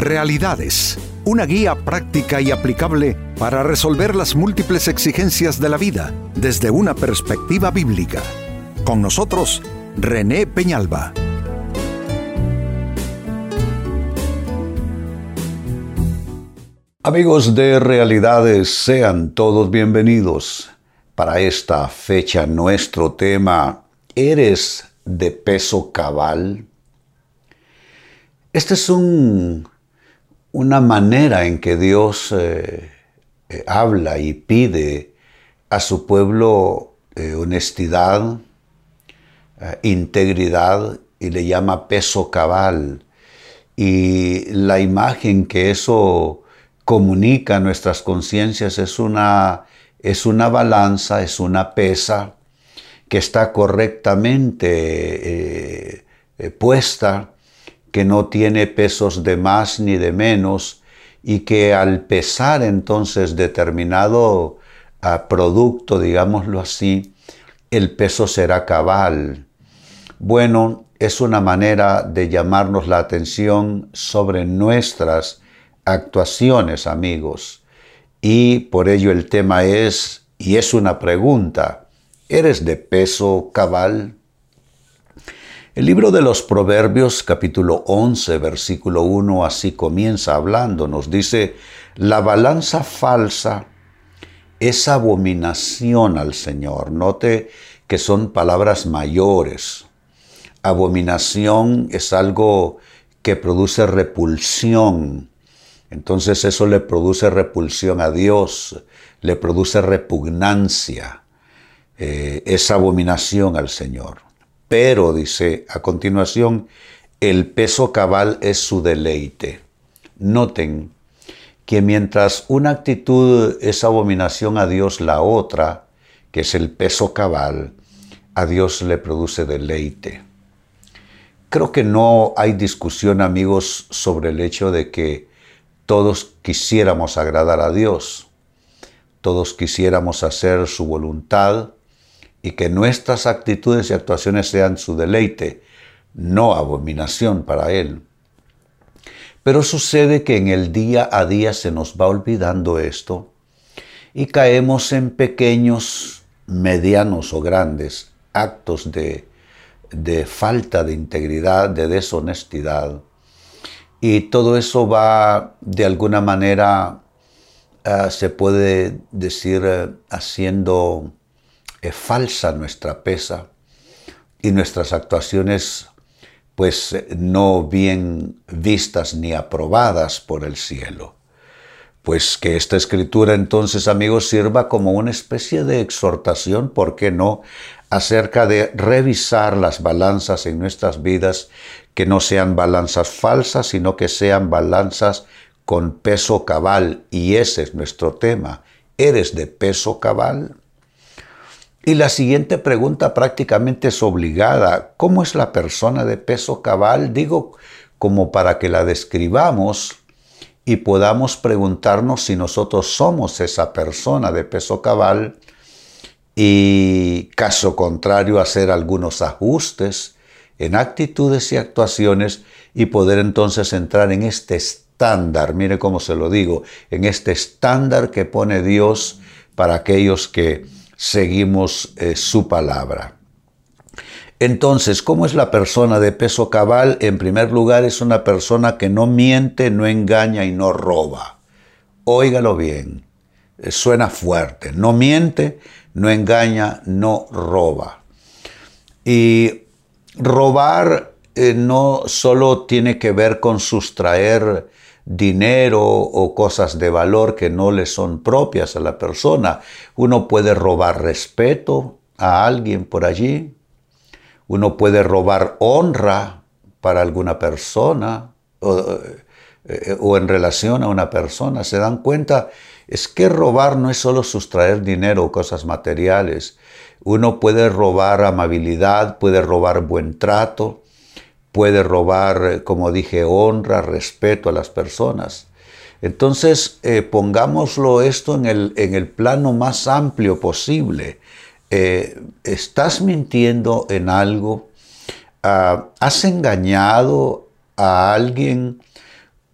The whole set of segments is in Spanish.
Realidades, una guía práctica y aplicable para resolver las múltiples exigencias de la vida desde una perspectiva bíblica. Con nosotros, René Peñalba. Amigos de Realidades, sean todos bienvenidos. Para esta fecha nuestro tema, ¿eres de peso cabal? Esta es un, una manera en que Dios eh, eh, habla y pide a su pueblo eh, honestidad, integridad y le llama peso cabal. Y la imagen que eso comunica a nuestras conciencias es una, es una balanza, es una pesa que está correctamente puesta que no tiene pesos de más ni de menos y que al pesar entonces determinado ah, producto, digámoslo así, el peso será cabal. Bueno, es una manera de llamarnos la atención sobre nuestras actuaciones, amigos. Y por ello el tema es, y es una pregunta, ¿eres de peso cabal? El libro de los Proverbios capítulo 11 versículo 1 así comienza hablando, nos dice, la balanza falsa es abominación al Señor. Note que son palabras mayores. Abominación es algo que produce repulsión. Entonces eso le produce repulsión a Dios, le produce repugnancia. Eh, es abominación al Señor. Pero, dice a continuación, el peso cabal es su deleite. Noten que mientras una actitud es abominación a Dios, la otra, que es el peso cabal, a Dios le produce deleite. Creo que no hay discusión, amigos, sobre el hecho de que todos quisiéramos agradar a Dios, todos quisiéramos hacer su voluntad, y que nuestras actitudes y actuaciones sean su deleite, no abominación para Él. Pero sucede que en el día a día se nos va olvidando esto y caemos en pequeños, medianos o grandes actos de, falta de integridad, de deshonestidad. Y todo eso va de alguna manera, ah, se puede decir, eh, haciendo es falsa nuestra pesa y nuestras actuaciones pues no bien vistas ni aprobadas por el cielo. Pues que esta escritura entonces, amigos, sirva como una especie de exhortación, ¿por qué no?, acerca de revisar las balanzas en nuestras vidas, que no sean balanzas falsas, sino que sean balanzas con peso cabal. Y ese es nuestro tema. ¿Eres de peso cabal? Y la siguiente pregunta prácticamente es obligada. ¿Cómo es la persona de peso cabal? Digo, como para que la describamos y podamos preguntarnos si nosotros somos esa persona de peso cabal y caso contrario hacer algunos ajustes en actitudes y actuaciones y poder entonces entrar en este estándar, mire cómo se lo digo, en este estándar que pone Dios para aquellos que seguimos eh, su palabra. Entonces, ¿cómo es la persona de peso cabal? En primer lugar, es una persona que no miente, no engaña y no roba. Óigalo bien, eh, suena fuerte. No miente, no engaña, no roba. Y robar eh, no solo tiene que ver con sustraer dinero o cosas de valor que no le son propias a la persona. Uno puede robar respeto a alguien por allí. Uno puede robar honra para alguna persona o, eh, en relación a una persona. ¿Se dan cuenta? Es que robar no es solo sustraer dinero o cosas materiales. Uno puede robar amabilidad, puede robar buen trato, puede robar, como dije, honra, respeto a las personas. Entonces, eh, pongámoslo esto en el, en el, plano más amplio posible. Eh, ¿Estás mintiendo en algo? Ah, ¿Has engañado a alguien?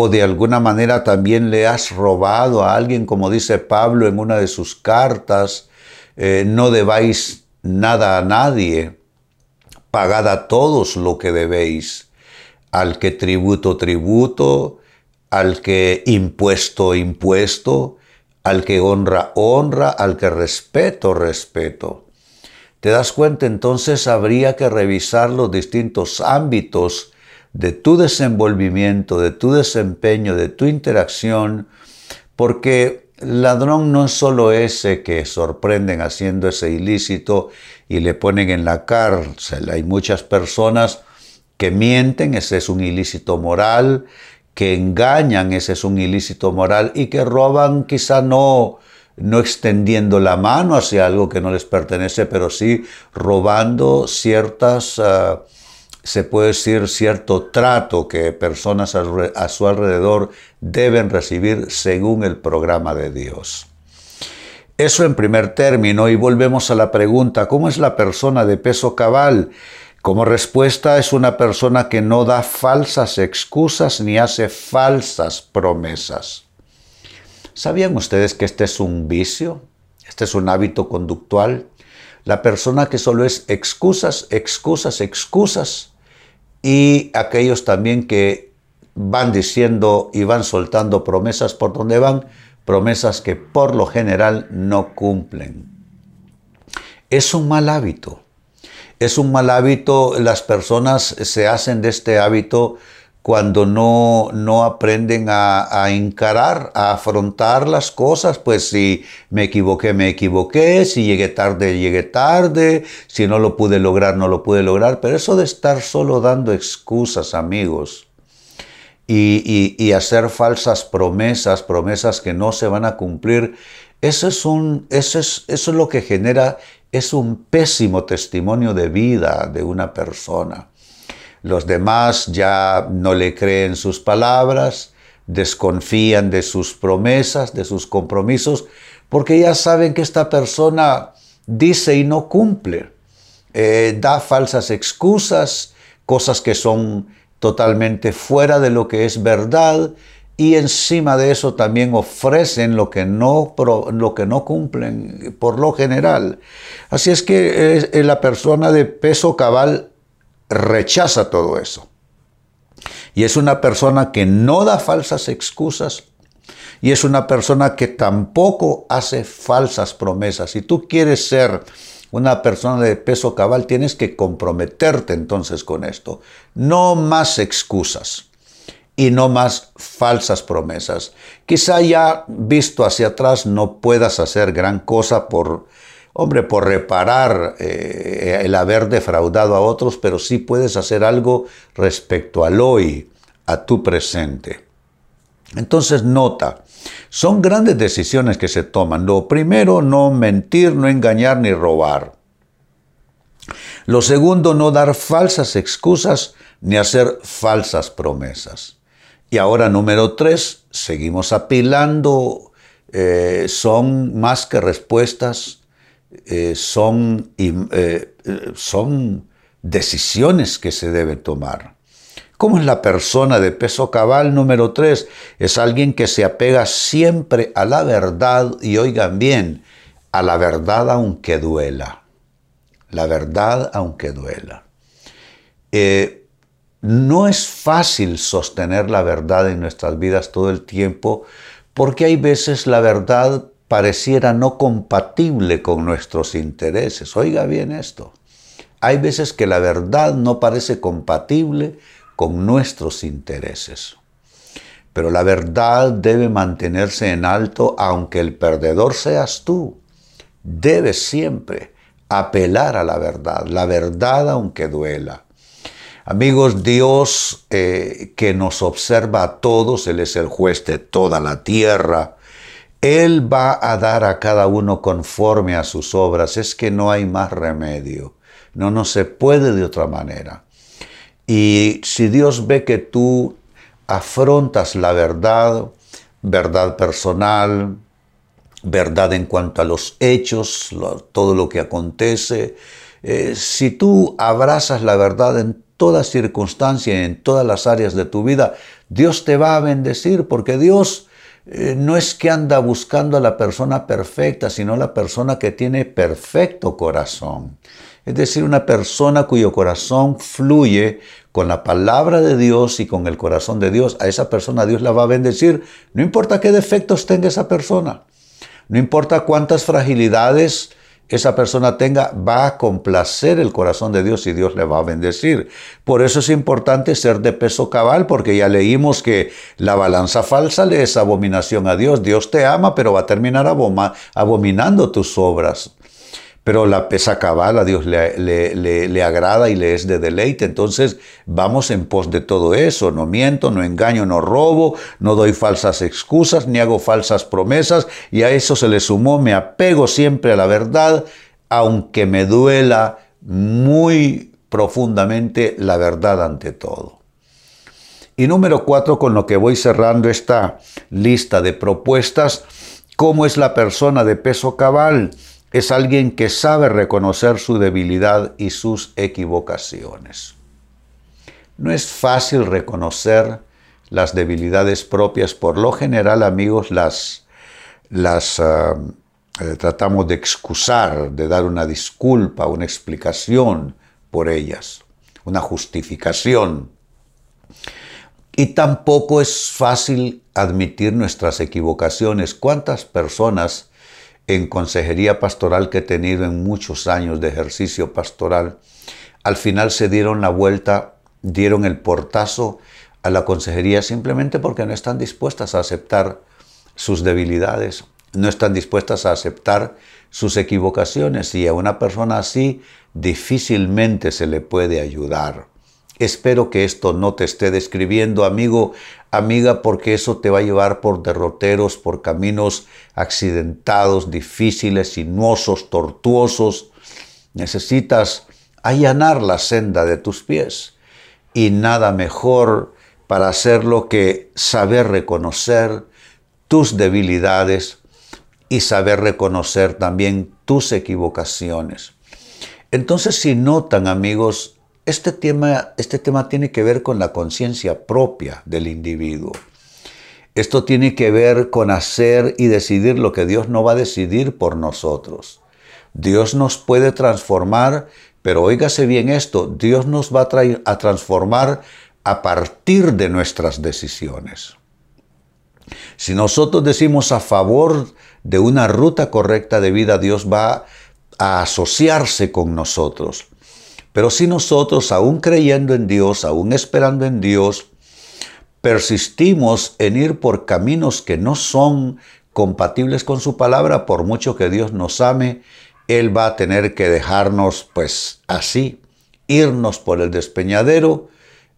o de alguna manera también le has robado a alguien, como dice Pablo en una de sus cartas, eh, no debáis nada a nadie, pagad a todos lo que debéis, al que tributo, tributo, al que impuesto, impuesto, al que honra, honra, al que respeto, respeto. ¿Te das cuenta? Entonces habría que revisar los distintos ámbitos de tu desenvolvimiento, de tu desempeño, de tu interacción, porque ladrón no es solo ese que sorprenden haciendo ese ilícito y le ponen en la cárcel. Hay muchas personas que mienten, ese es un ilícito moral, que engañan, ese es un ilícito moral, y que roban quizá no, no extendiendo la mano hacia algo que no les pertenece, pero sí robando ciertas... Ah, se puede decir, cierto trato que personas a su alrededor deben recibir según el programa de Dios. Eso en primer término y volvemos a la pregunta, ¿cómo es la persona de peso cabal? Como respuesta es una persona que no da falsas excusas ni hace falsas promesas. ¿Sabían ustedes que este es un vicio? Este es un hábito conductual. La persona que solo es excusas, excusas, excusas, y aquellos también que van diciendo y van soltando promesas por donde van, promesas que por lo general no cumplen. Es un mal hábito. Es un mal hábito, las personas se hacen de este hábito cuando no, no aprenden a, encarar, a afrontar las cosas, pues si me equivoqué, me equivoqué, si llegué tarde, llegué tarde, si no lo pude lograr, no lo pude lograr, pero eso de estar solo dando excusas, amigos, y, hacer falsas promesas, promesas que no se van a cumplir, eso es, un, eso es, eso es lo que genera, es un pésimo testimonio de vida de una persona. Los demás ya no le creen sus palabras, desconfían de sus promesas, de sus compromisos, porque ya saben que esta persona dice y no cumple, eh, da falsas excusas, cosas que son totalmente fuera de lo que es verdad, y encima de eso también ofrecen lo que no, lo que no cumplen por lo general. Así es que eh, la persona de peso cabal rechaza todo eso. Y es una persona que no da falsas excusas y es una persona que tampoco hace falsas promesas. Si tú quieres ser una persona de peso cabal, tienes que comprometerte entonces con esto. No más excusas y no más falsas promesas. Quizá ya visto hacia atrás no puedas hacer gran cosa por hombre, por reparar eh, el haber defraudado a otros, pero sí puedes hacer algo respecto al hoy, a tu presente. Entonces nota, son grandes decisiones que se toman. Lo primero, no mentir, no engañar ni robar. Lo segundo, no dar falsas excusas ni hacer falsas promesas. Y ahora número tres, seguimos apilando, eh, son más que respuestas, eh, son, eh, son decisiones que se deben tomar. ¿Cómo es la persona de peso cabal número 3? Es alguien que se apega siempre a la verdad y oigan bien, a la verdad aunque duela. La verdad aunque duela. Eh, no es fácil sostener la verdad en nuestras vidas todo el tiempo porque hay veces la verdad pareciera no compatible con nuestros intereses. Oiga bien esto. Hay veces que la verdad no parece compatible con nuestros intereses. Pero la verdad debe mantenerse en alto aunque el perdedor seas tú. Debes siempre apelar a la verdad, la verdad aunque duela. Amigos, Dios eh, que nos observa a todos, Él es el juez de toda la tierra, él va a dar a cada uno conforme a sus obras. Es que no hay más remedio. No, no se puede de otra manera. Y si Dios ve que tú afrontas la verdad, verdad personal, verdad en cuanto a los hechos, todo lo que acontece, eh, si tú abrazas la verdad, toda circunstancia, en todas las áreas de tu vida, Dios te va a bendecir porque Dios eh, no es que anda buscando a la persona perfecta, sino la persona que tiene perfecto corazón. Es decir, una persona cuyo corazón fluye con la palabra de Dios y con el corazón de Dios. A esa persona Dios la va a bendecir. No importa qué defectos tenga esa persona. No importa cuántas fragilidades esa persona tenga, va a complacer el corazón de Dios y Dios le va a bendecir. Por eso es importante ser de peso cabal, porque ya leímos que la balanza falsa le es abominación a Dios. Dios te ama, pero va a terminar abominando tus obras pero la pesa cabal a Dios le, le, agrada y le es de deleite. Entonces vamos en pos de todo eso. No miento, no engaño, no robo, no doy falsas excusas, ni hago falsas promesas. Y a eso se le sumó, me apego siempre a la verdad, aunque me duela muy profundamente la verdad ante todo. Y número cuatro, con lo que voy cerrando esta lista de propuestas, ¿cómo es la persona de peso cabal? Es alguien que sabe reconocer su debilidad y sus equivocaciones. No es fácil reconocer las debilidades propias. Por lo general, amigos, las, ah, eh, tratamos de excusar, de dar una disculpa, una explicación por ellas, una justificación. Y tampoco es fácil admitir nuestras equivocaciones. ¿Cuántas personas en consejería pastoral que he tenido en muchos años de ejercicio pastoral, al final se dieron la vuelta, dieron el portazo a la consejería simplemente porque no están dispuestas a aceptar sus debilidades, no están dispuestas a aceptar sus equivocaciones y a una persona así difícilmente se le puede ayudar. Espero que esto no te esté describiendo, amigo, amiga, porque eso te va a llevar por derroteros, por caminos accidentados, difíciles, sinuosos, tortuosos. Necesitas allanar la senda de tus pies. Y nada mejor para hacerlo que saber reconocer tus debilidades y saber reconocer también tus equivocaciones. Entonces, si notan, amigos, este tema, este tema tiene que ver con la conciencia propia del individuo. Esto tiene que ver con hacer y decidir lo que Dios no va a decidir por nosotros. Dios nos puede transformar, pero óigase bien esto, Dios nos va a, a transformar a partir de nuestras decisiones. Si nosotros decimos a favor de una ruta correcta de vida, Dios va a asociarse con nosotros. Pero si nosotros, aún creyendo en Dios, aún esperando en Dios, persistimos en ir por caminos que no son compatibles con su palabra, por mucho que Dios nos ame, Él va a tener que dejarnos pues así, irnos por el despeñadero,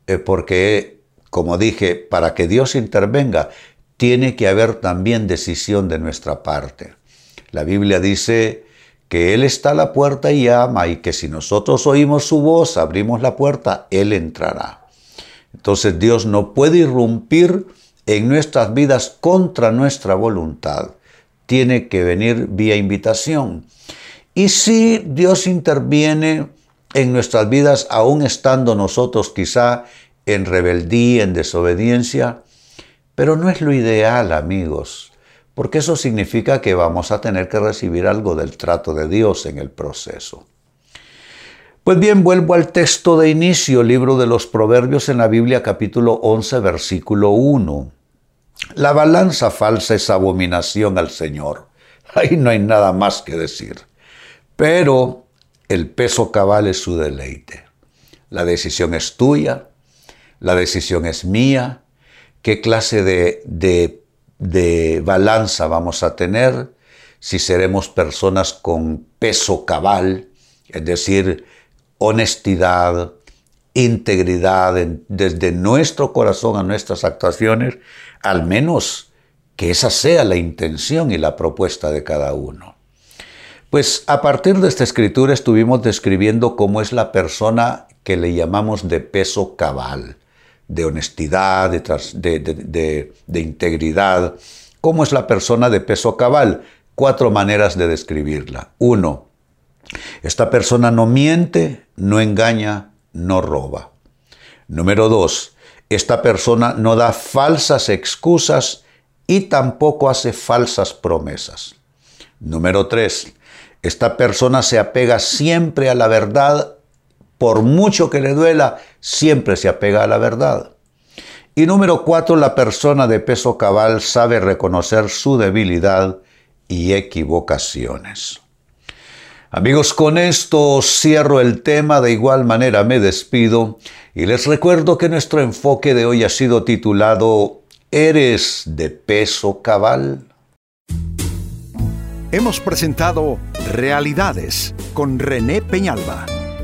eh, porque, como dije, para que Dios intervenga, tiene que haber también decisión de nuestra parte. La Biblia dice que Él está a la puerta y llama y que si nosotros oímos su voz, abrimos la puerta, Él entrará. Entonces Dios no puede irrumpir en nuestras vidas contra nuestra voluntad. Tiene que venir vía invitación. Y si Dios interviene en nuestras vidas, aún estando nosotros quizá en rebeldía, en desobediencia, pero no es lo ideal, amigos porque eso significa que vamos a tener que recibir algo del trato de Dios en el proceso. Pues bien, vuelvo al texto de inicio, libro de los Proverbios en la Biblia capítulo 11, versículo 1. La balanza falsa es abominación al Señor. Ahí no hay nada más que decir. Pero el peso cabal es su deleite. La decisión es tuya, la decisión es mía. ¿Qué clase de, de de balanza vamos a tener, si seremos personas con peso cabal, es decir, honestidad, integridad desde nuestro corazón a nuestras actuaciones, al menos que esa sea la intención y la propuesta de cada uno. Pues a partir de esta escritura estuvimos describiendo cómo es la persona que le llamamos de peso cabal de honestidad, de, integridad. ¿Cómo es la persona de peso cabal? Cuatro maneras de describirla. Uno, esta persona no miente, no engaña, no roba. Número dos, esta persona no da falsas excusas y tampoco hace falsas promesas. Número tres, esta persona se apega siempre a la verdad, por mucho que le duela, siempre se apega a la verdad. Y número cuatro, la persona de peso cabal sabe reconocer su debilidad y equivocaciones. Amigos, con esto cierro el tema, de igual manera me despido y les recuerdo que nuestro enfoque de hoy ha sido titulado ¿Eres de peso cabal? Hemos presentado Realidades con René Peñalba.